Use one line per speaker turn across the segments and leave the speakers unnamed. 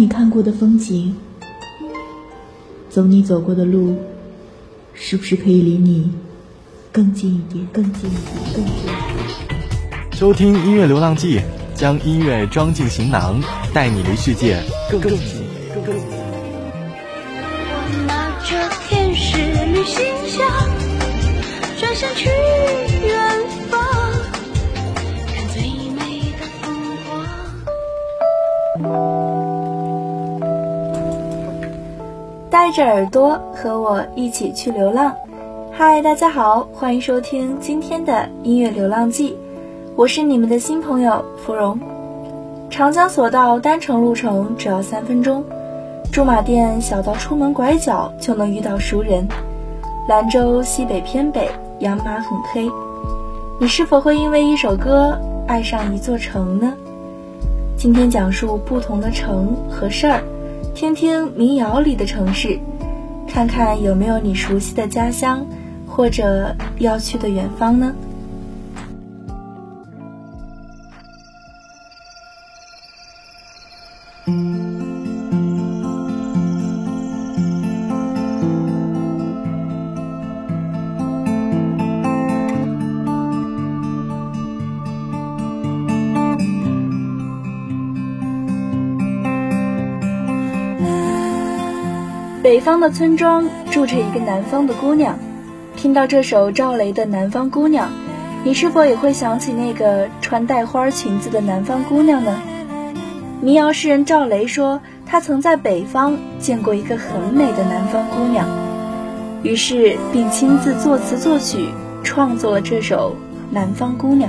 你看过的风景，走你走过的路，是不是可以离你更近一点？更近一点？更近一点？
收听音乐流浪记，将音乐装进行囊，带你离世界更近。更近。
我拿着天使旅行箱，转身去
带着耳朵和我一起去流浪。嗨，大家好，欢迎收听今天的音乐流浪记，我是你们的新朋友芙蓉。长江索道单程路程只要三分钟，驻马店小到出门拐角就能遇到熟人。兰州西北偏北，养马很黑。你是否会因为一首歌爱上一座城呢？今天讲述不同的城和事儿。听听民谣里的城市，看看有没有你熟悉的家乡，或者要去的远方呢？北方的村庄住着一个南方的姑娘。听到这首赵雷的《南方姑娘》，你是否也会想起那个穿带花裙子的南方姑娘呢？民谣诗人赵雷说，他曾在北方见过一个很美的南方姑娘，于是并亲自作词作曲，创作了这首《南方姑娘》。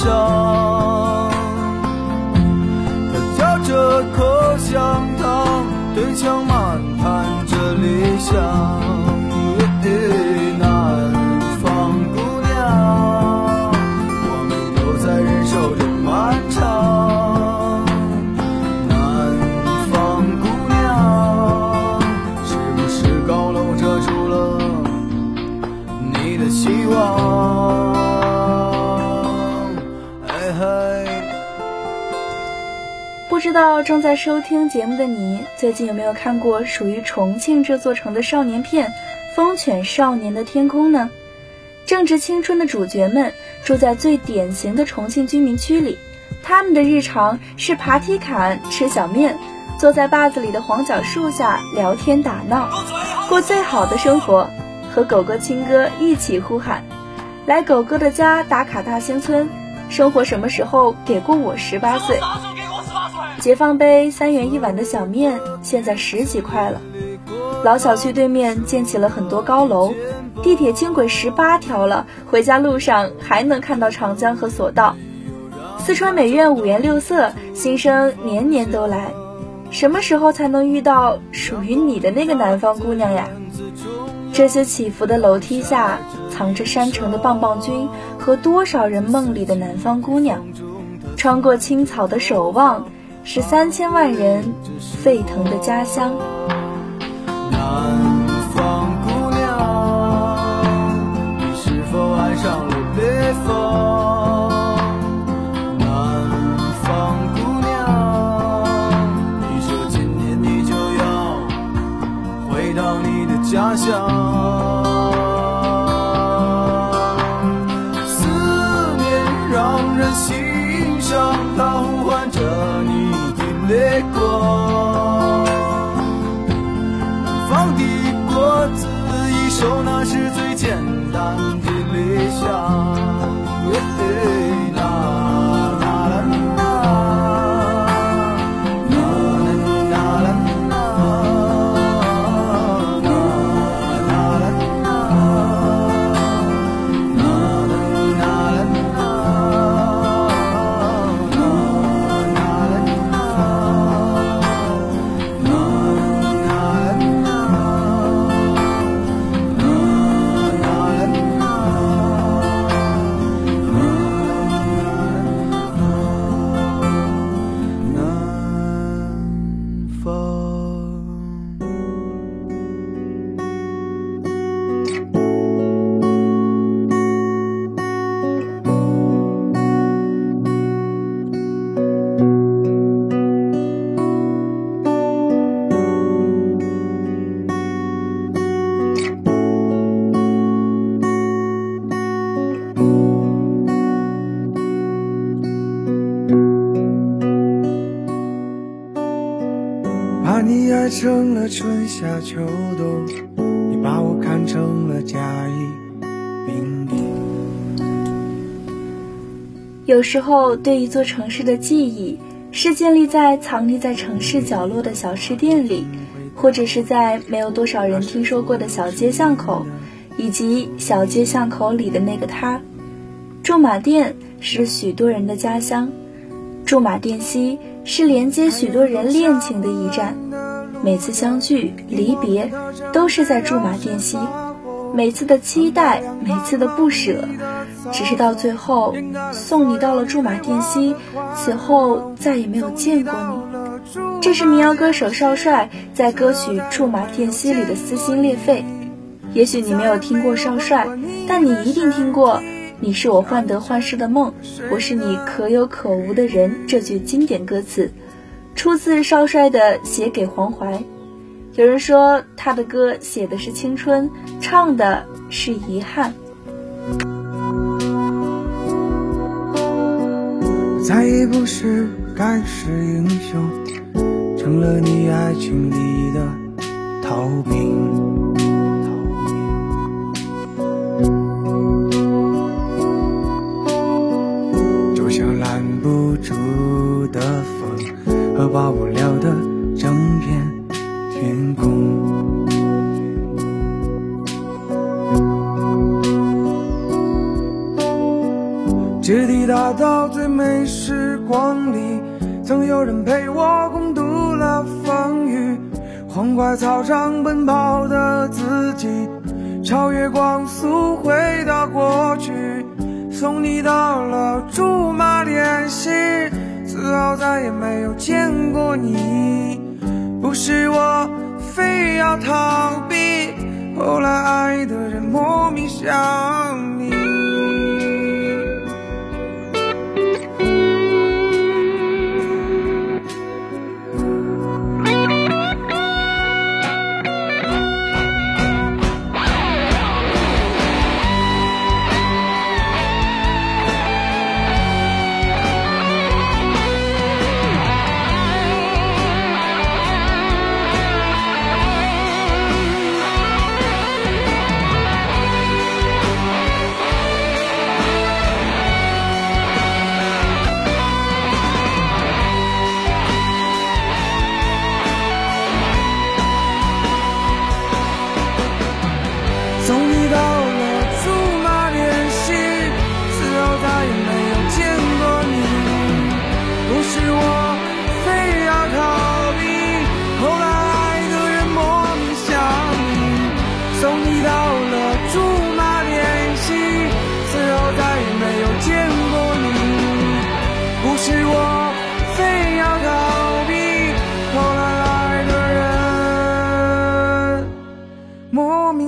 上她嚼着口香糖对墙漫谈着理想南方姑娘我们都在忍受着漫长南方姑娘是
不
是高楼遮住了你的希望
不知道正在收听节目的你，最近有没有看过属于重庆这座城的少年片《风犬少年的天空》呢？正值青春的主角们住在最典型的重庆居民区里，他们的日常是爬梯坎、吃小面，坐在坝子里的黄角树下聊天打闹，过最好的生活，和狗哥、亲哥一起呼喊：“来狗哥的家打卡大兴村，生活什么时候给过我十八岁？”解放碑三元一碗的小面，现在十几块了。老小区对面建起了很多高楼，地铁轻轨十八条了，回家路上还能看到长江和索道。四川美院五颜六色，新生年年都来。什么时候才能遇到属于你的那个南方姑娘呀？这些起伏的楼梯下，藏着山城的棒棒军和多少人梦里的南方姑娘。穿过青草的守望，是三千万人沸腾的家乡。
南方姑娘，你是否爱上了北方？南方姑娘，你说今年你就要回到你的家乡。理成了春夏秋冬，你把我看成了甲乙丙丁。
有时候，对一座城市的记忆，是建立在藏匿在城市角落的小吃店里，或者是在没有多少人听说过的小街巷口，以及小街巷口里的那个他。驻马店是许多人的家乡，驻马店西是连接许多人恋情的驿站。每次相聚、离别，都是在驻马店西。每次的期待，每次的不舍，只是到最后送你到了驻马店西，此后再也没有见过你。这是民谣歌手少帅在歌曲《驻马店西》里的撕心裂肺。也许你没有听过少帅，但你一定听过“你是我患得患失的梦，我是你可有可无的人”这句经典歌词，出自少帅的《写给黄淮》。有人说他的歌写的是青春，唱的是遗憾。
再也不是盖世英雄，成了你爱情里的逃兵。风和忘不了的整片天空。直抵达到最美时光里，曾有人陪我共度了风雨。黄淮操场奔跑的自己，超越光速回到过去，送你到了见过你。不是我非要逃避，后来爱的人莫名想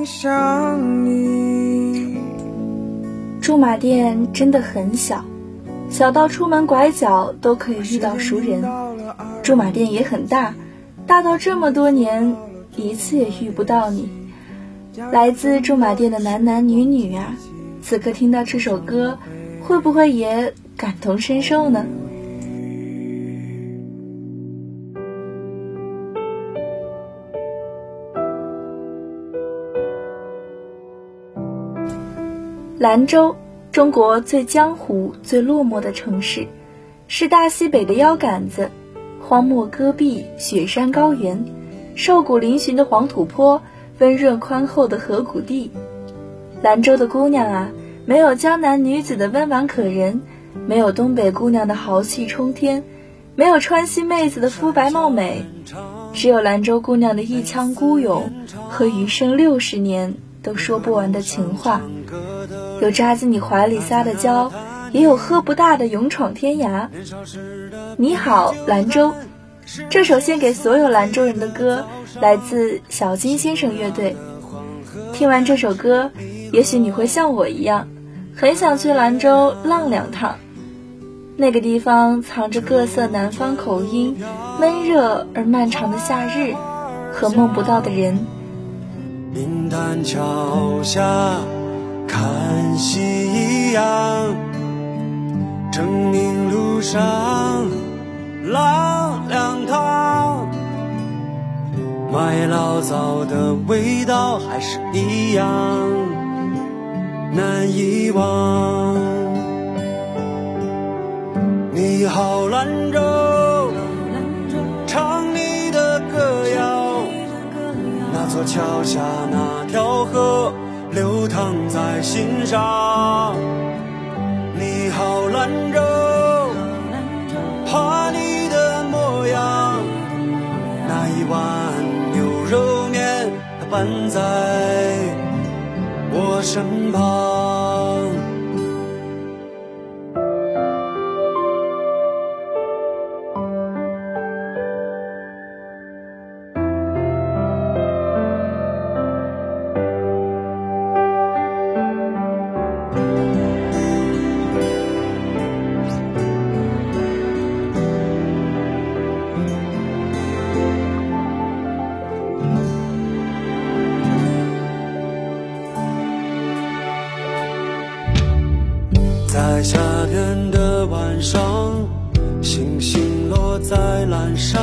想你。
驻马店真的很小，小到出门拐角都可以遇到熟人。驻马店也很大，大到这么多年一次也遇不到你。来自驻马店的男男女女啊，此刻听到这首歌，会不会也感同身受呢？兰州，中国最江湖、最落寞的城市，是大西北的腰杆子，荒漠戈壁、雪山高原，瘦骨嶙峋的黄土坡。温润宽厚的河谷地，兰州的姑娘啊，没有江南女子的温婉可人，没有东北姑娘的豪气冲天，没有川西妹子的肤白貌美，只有兰州姑娘的一腔孤勇和余生六十年都说不完的情话。有扎进你怀里撒的娇，也有喝不大的勇闯天涯。你好，兰州。这首献给所有兰州人的歌，来自小金先生乐队。听完这首歌，也许你会像我一样，很想去兰州浪两趟。那个地方藏着各色南方口音、闷热而漫长的夏日和梦不到的人。
冰潭桥下看夕阳，成名路上老。两趟，买老早的味道还是一样难遗忘。你好，兰州，唱你的歌谣。那座桥下那条河，流淌在心上。你好兰州画你的模样那一碗牛肉面它伴在我身旁。夏天的晚上星星落在蓝山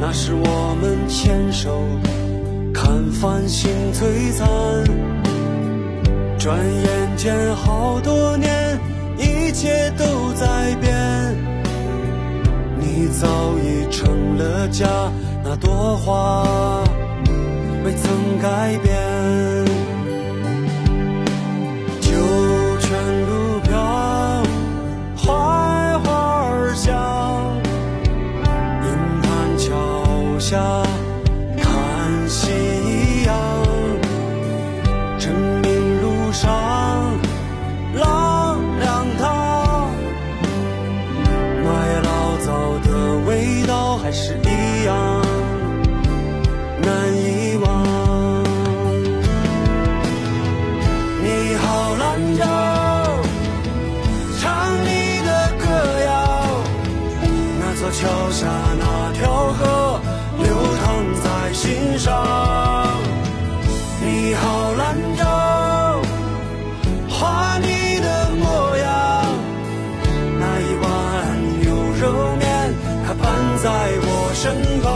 那时我们牵手看繁星璀璨转眼间好多年一切都在变你早已成了家那朵花未曾改变。
笑。身旁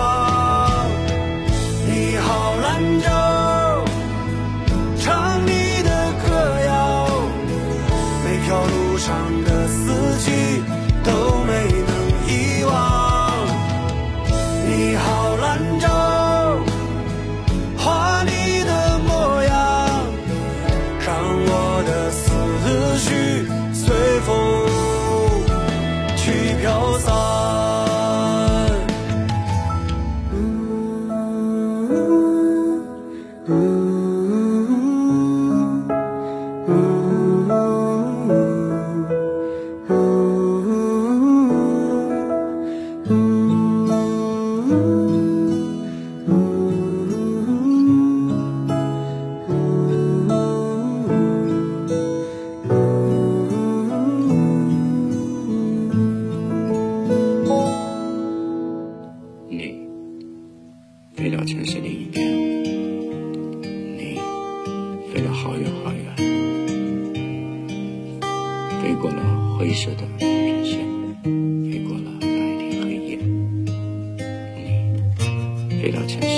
城市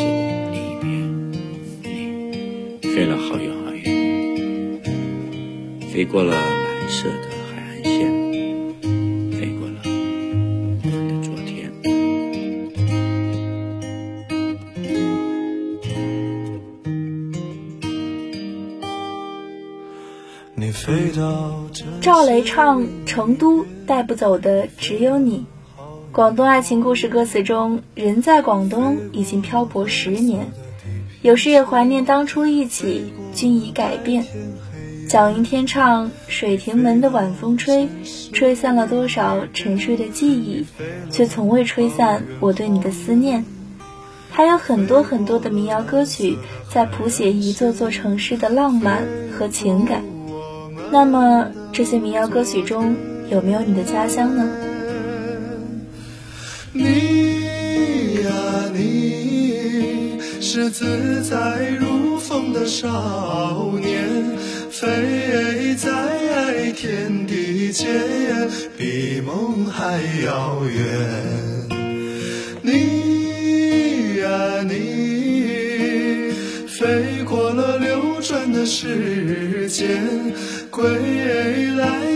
另一边，你飞了好远好远，飞过了蓝色的海岸线，飞过了我们的昨天。
你飞到这
赵雷唱《成都带不走的只有你》，广东爱情故事歌词中，人在广东已经漂泊十年，有时也怀念当初一起，均已改变。蒋云天唱《水亭门的晚风吹》，吹散了多少沉睡的记忆，却从未吹散我对你的思念。还有很多很多的民谣歌曲，在谱写一座座城市的浪漫和情感。那么，这些民谣歌曲中有没有你的家乡呢？
你呀、你是自在如风的少年，飞在天地间，比梦还遥远。你呀、你飞过了流转的时间，归来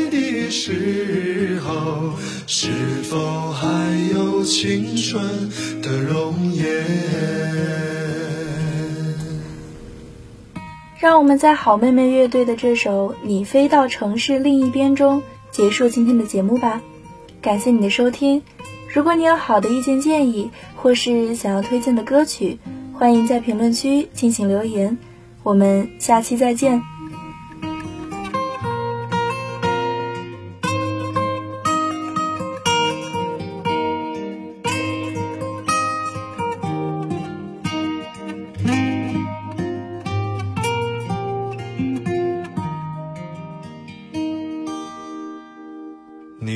时候，是否还有青春的容颜？
让我们在好妹妹乐队的这首《你飞到城市另一边》中结束今天的节目吧。感谢你的收听。如果你有好的意见建议，或是想要推荐的歌曲，欢迎在评论区进行留言。我们下期再见。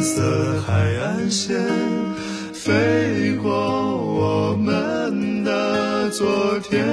色海岸线，飞过我们的昨天，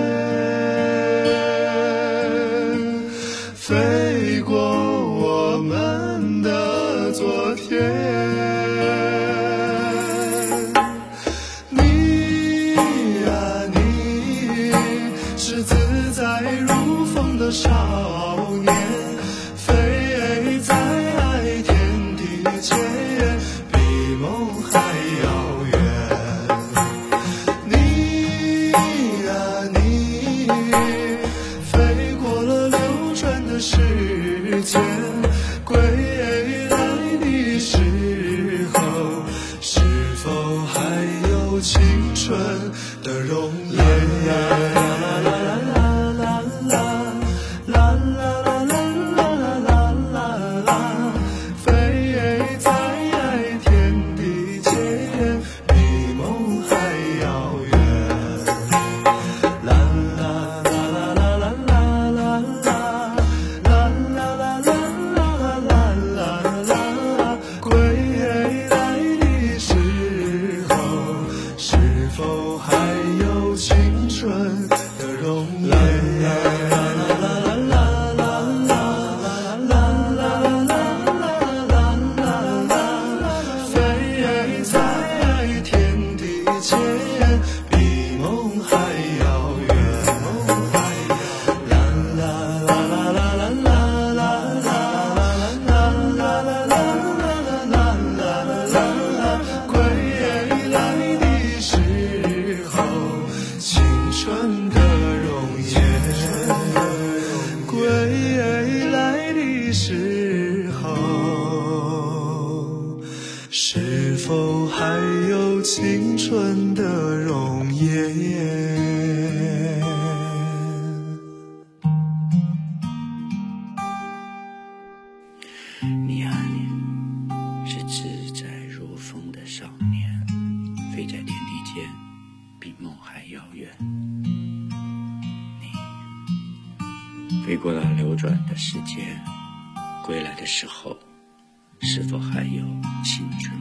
还有青春的容颜？转的时间，
归来的时候，是否还有青春？